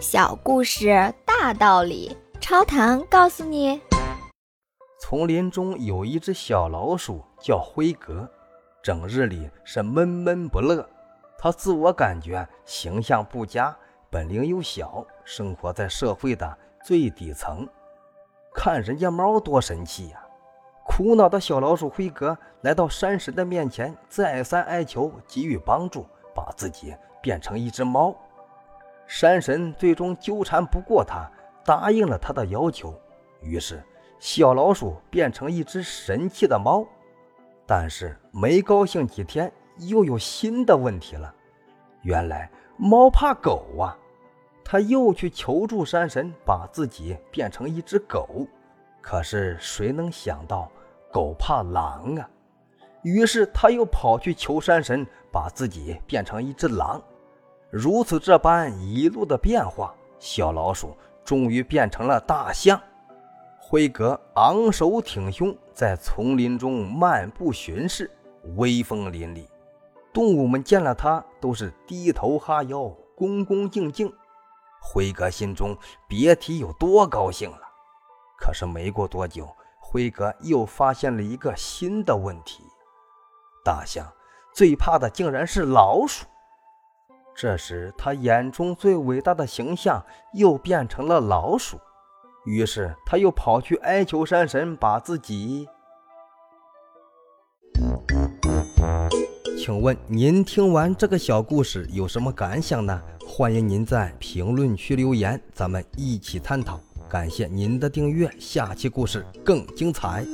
小故事大道理，超糖告诉你：丛林中有一只小老鼠，叫辉格，整日里是闷闷不乐。它自我感觉形象不佳，本领又小，生活在社会的最底层。看人家猫多神气呀！苦恼的小老鼠辉格来到山神的面前，再三哀求给予帮助，把自己变成一只猫。山神最终纠缠不过他，答应了他的要求。于是，小老鼠变成一只神气的猫。但是没高兴几天，又有新的问题了。原来猫怕狗啊！他又去求助山神，把自己变成一只狗。可是谁能想到，狗怕狼啊！于是他又跑去求山神，把自己变成一只狼。如此这般一路的变化，小老鼠终于变成了大象。辉格昂首挺胸，在丛林中漫步巡视，威风凛凛。动物们见了他，都是低头哈腰，恭恭敬敬。辉格心中别提有多高兴了。可是没过多久，辉格又发现了一个新的问题：大象最怕的竟然是老鼠。这时，他眼中最伟大的形象又变成了老鼠。于是，他又跑去哀求山神，把自己。请问您听完这个小故事有什么感想呢？欢迎您在评论区留言，咱们一起探讨。感谢您的订阅，下期故事更精彩。